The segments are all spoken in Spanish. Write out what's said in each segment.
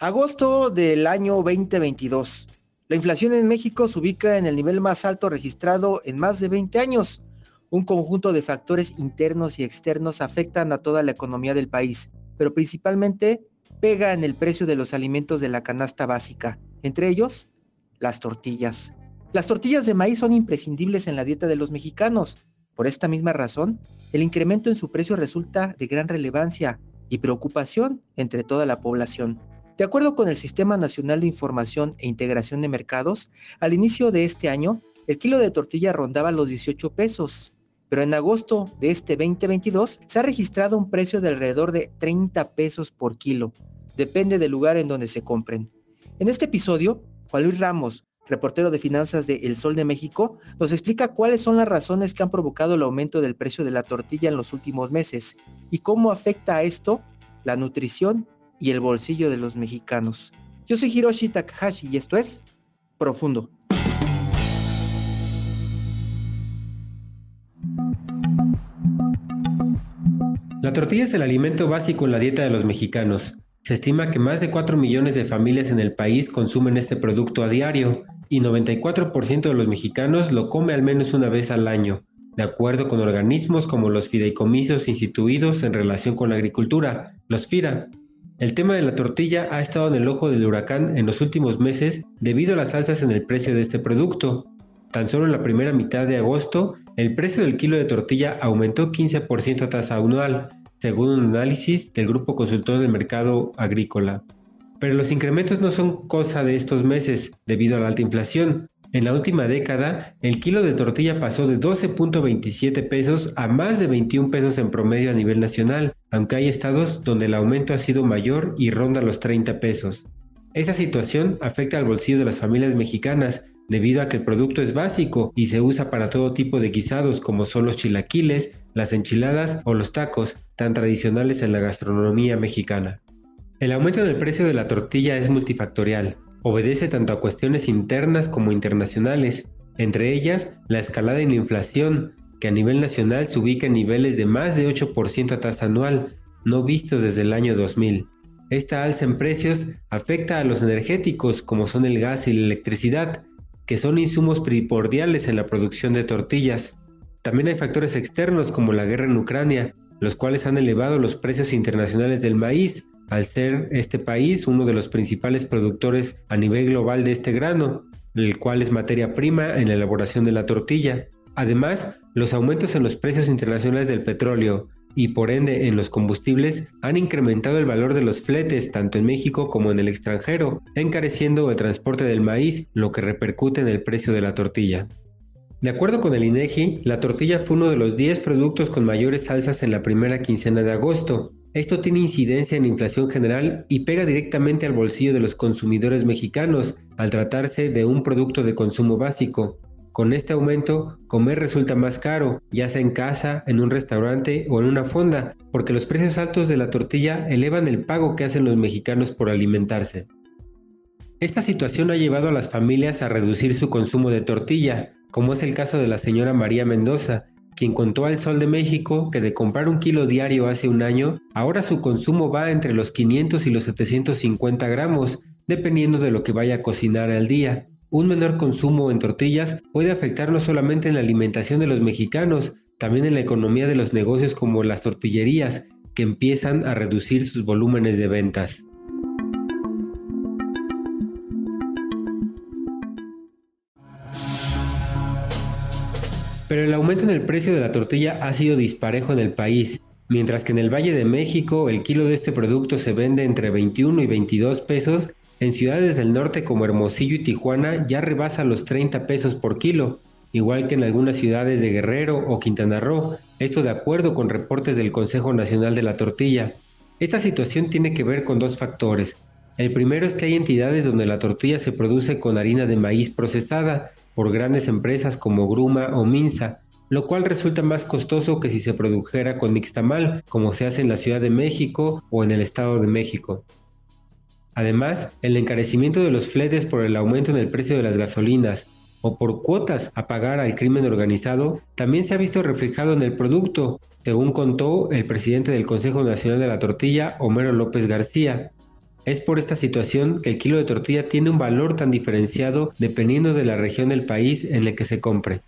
Agosto del año 2022. La inflación en México se ubica en el nivel más alto registrado en más de 20 años. Un conjunto de factores internos y externos afectan a toda la economía del país, pero principalmente pega en el precio de los alimentos de la canasta básica, entre ellos las tortillas. Las tortillas de maíz son imprescindibles en la dieta de los mexicanos. Por esta misma razón, el incremento en su precio resulta de gran relevancia y preocupación entre toda la población. De acuerdo con el Sistema Nacional de Información e Integración de Mercados, al inicio de este año, el kilo de tortilla rondaba los 18 pesos, pero en agosto de este 2022 se ha registrado un precio de alrededor de 30 pesos por kilo. Depende del lugar en donde se compren. En este episodio, Juan Luis Ramos, reportero de finanzas de El Sol de México, nos explica cuáles son las razones que han provocado el aumento del precio de la tortilla en los últimos meses y cómo afecta a esto la nutrición y el bolsillo de los mexicanos. Yo soy Hiroshi Takahashi y esto es Profundo. La tortilla es el alimento básico en la dieta de los mexicanos. Se estima que más de 4 millones de familias en el país consumen este producto a diario y 94% de los mexicanos lo come al menos una vez al año, de acuerdo con organismos como los fideicomisos instituidos en relación con la agricultura, los FIRA. El tema de la tortilla ha estado en el ojo del huracán en los últimos meses debido a las alzas en el precio de este producto. Tan solo en la primera mitad de agosto, el precio del kilo de tortilla aumentó 15% a tasa anual, según un análisis del Grupo Consultor del Mercado Agrícola. Pero los incrementos no son cosa de estos meses debido a la alta inflación. En la última década, el kilo de tortilla pasó de 12.27 pesos a más de 21 pesos en promedio a nivel nacional, aunque hay estados donde el aumento ha sido mayor y ronda los 30 pesos. Esta situación afecta al bolsillo de las familias mexicanas, debido a que el producto es básico y se usa para todo tipo de guisados como son los chilaquiles, las enchiladas o los tacos, tan tradicionales en la gastronomía mexicana. El aumento del precio de la tortilla es multifactorial, obedece tanto a cuestiones internas como internacionales, entre ellas la escalada en la inflación, que a nivel nacional se ubica en niveles de más de 8% a tasa anual, no vistos desde el año 2000. Esta alza en precios afecta a los energéticos como son el gas y la electricidad, que son insumos primordiales en la producción de tortillas. También hay factores externos como la guerra en Ucrania, los cuales han elevado los precios internacionales del maíz, al ser este país uno de los principales productores a nivel global de este grano, el cual es materia prima en la elaboración de la tortilla. Además, los aumentos en los precios internacionales del petróleo y por ende en los combustibles han incrementado el valor de los fletes tanto en México como en el extranjero, encareciendo el transporte del maíz, lo que repercute en el precio de la tortilla. De acuerdo con el INEGI, la tortilla fue uno de los 10 productos con mayores alzas en la primera quincena de agosto, esto tiene incidencia en la inflación general y pega directamente al bolsillo de los consumidores mexicanos al tratarse de un producto de consumo básico. Con este aumento, comer resulta más caro, ya sea en casa, en un restaurante o en una fonda, porque los precios altos de la tortilla elevan el pago que hacen los mexicanos por alimentarse. Esta situación ha llevado a las familias a reducir su consumo de tortilla, como es el caso de la señora María Mendoza, quien contó al Sol de México que de comprar un kilo diario hace un año, ahora su consumo va entre los 500 y los 750 gramos, dependiendo de lo que vaya a cocinar al día. Un menor consumo en tortillas puede afectar no solamente en la alimentación de los mexicanos, también en la economía de los negocios como las tortillerías, que empiezan a reducir sus volúmenes de ventas. Pero el aumento en el precio de la tortilla ha sido disparejo en el país, mientras que en el Valle de México el kilo de este producto se vende entre 21 y 22 pesos, en ciudades del norte como Hermosillo y Tijuana ya rebasa los 30 pesos por kilo, igual que en algunas ciudades de Guerrero o Quintana Roo, esto de acuerdo con reportes del Consejo Nacional de la Tortilla. Esta situación tiene que ver con dos factores. El primero es que hay entidades donde la tortilla se produce con harina de maíz procesada por grandes empresas como Gruma o Minsa, lo cual resulta más costoso que si se produjera con nixtamal, como se hace en la Ciudad de México o en el Estado de México. Además, el encarecimiento de los fletes por el aumento en el precio de las gasolinas o por cuotas a pagar al crimen organizado también se ha visto reflejado en el producto, según contó el presidente del Consejo Nacional de la Tortilla, Homero López García. Es por esta situación que el kilo de tortilla tiene un valor tan diferenciado dependiendo de la región del país en el que se compre.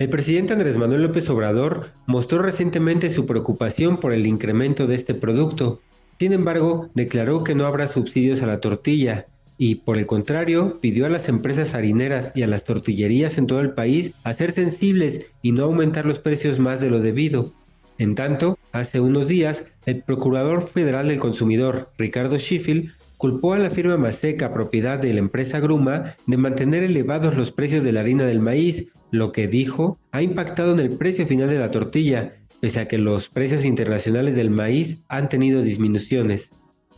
El presidente Andrés Manuel López Obrador mostró recientemente su preocupación por el incremento de este producto. Sin embargo, declaró que no habrá subsidios a la tortilla y, por el contrario, pidió a las empresas harineras y a las tortillerías en todo el país a ser sensibles y no aumentar los precios más de lo debido. En tanto, hace unos días, el Procurador Federal del Consumidor, Ricardo Schiffel, culpó a la firma Maseca, propiedad de la empresa Gruma, de mantener elevados los precios de la harina del maíz, lo que dijo ha impactado en el precio final de la tortilla, pese a que los precios internacionales del maíz han tenido disminuciones.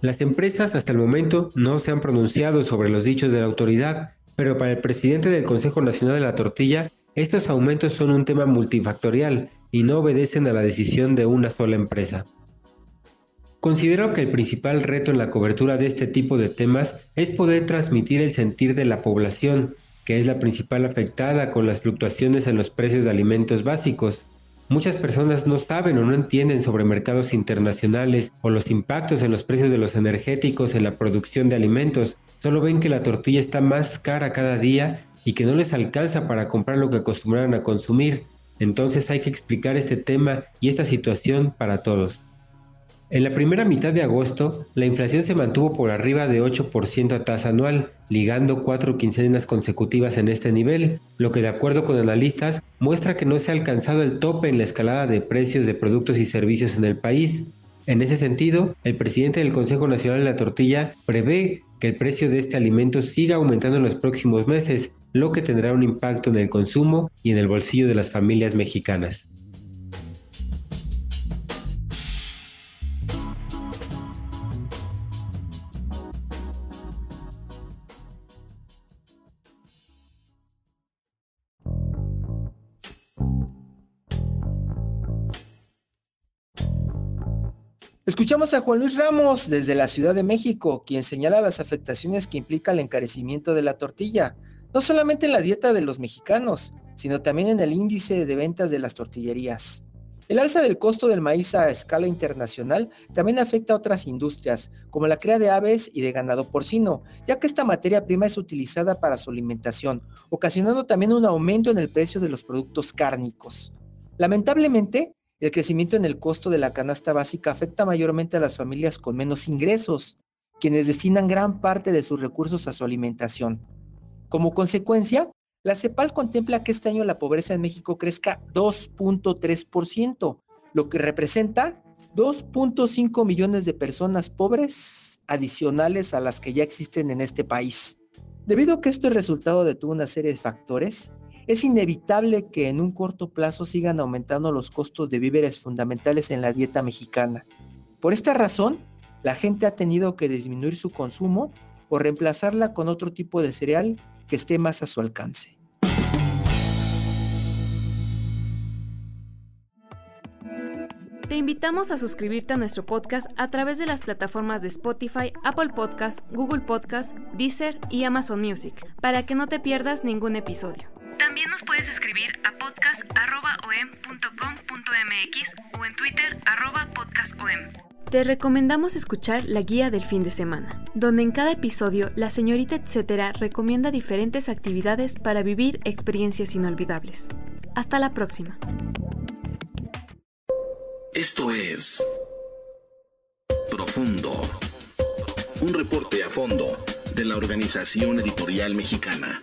Las empresas hasta el momento no se han pronunciado sobre los dichos de la autoridad, pero para el presidente del Consejo Nacional de la Tortilla, estos aumentos son un tema multifactorial y no obedecen a la decisión de una sola empresa. Considero que el principal reto en la cobertura de este tipo de temas es poder transmitir el sentir de la población, que es la principal afectada con las fluctuaciones en los precios de alimentos básicos. Muchas personas no saben o no entienden sobre mercados internacionales o los impactos en los precios de los energéticos en la producción de alimentos. Solo ven que la tortilla está más cara cada día y que no les alcanza para comprar lo que acostumbraron a consumir. Entonces hay que explicar este tema y esta situación para todos. En la primera mitad de agosto, la inflación se mantuvo por arriba de 8% a tasa anual, ligando cuatro quincenas consecutivas en este nivel, lo que de acuerdo con analistas muestra que no se ha alcanzado el tope en la escalada de precios de productos y servicios en el país. En ese sentido, el presidente del Consejo Nacional de la Tortilla prevé que el precio de este alimento siga aumentando en los próximos meses, lo que tendrá un impacto en el consumo y en el bolsillo de las familias mexicanas. Escuchamos a Juan Luis Ramos desde la Ciudad de México, quien señala las afectaciones que implica el encarecimiento de la tortilla, no solamente en la dieta de los mexicanos, sino también en el índice de ventas de las tortillerías. El alza del costo del maíz a escala internacional también afecta a otras industrias, como la cría de aves y de ganado porcino, ya que esta materia prima es utilizada para su alimentación, ocasionando también un aumento en el precio de los productos cárnicos. Lamentablemente, el crecimiento en el costo de la canasta básica afecta mayormente a las familias con menos ingresos, quienes destinan gran parte de sus recursos a su alimentación. Como consecuencia, la CEPAL contempla que este año la pobreza en México crezca 2.3%, lo que representa 2.5 millones de personas pobres adicionales a las que ya existen en este país. Debido a que esto es resultado de toda una serie de factores, es inevitable que en un corto plazo sigan aumentando los costos de víveres fundamentales en la dieta mexicana. Por esta razón, la gente ha tenido que disminuir su consumo o reemplazarla con otro tipo de cereal que esté más a su alcance. Te invitamos a suscribirte a nuestro podcast a través de las plataformas de Spotify, Apple Podcast, Google Podcast, Deezer y Amazon Music, para que no te pierdas ningún episodio. También nos puedes escribir a podcast.om.com.mx o en Twitter podcastom. Te recomendamos escuchar la guía del fin de semana, donde en cada episodio la señorita etcétera recomienda diferentes actividades para vivir experiencias inolvidables. Hasta la próxima. Esto es Profundo, un reporte a fondo de la Organización Editorial Mexicana.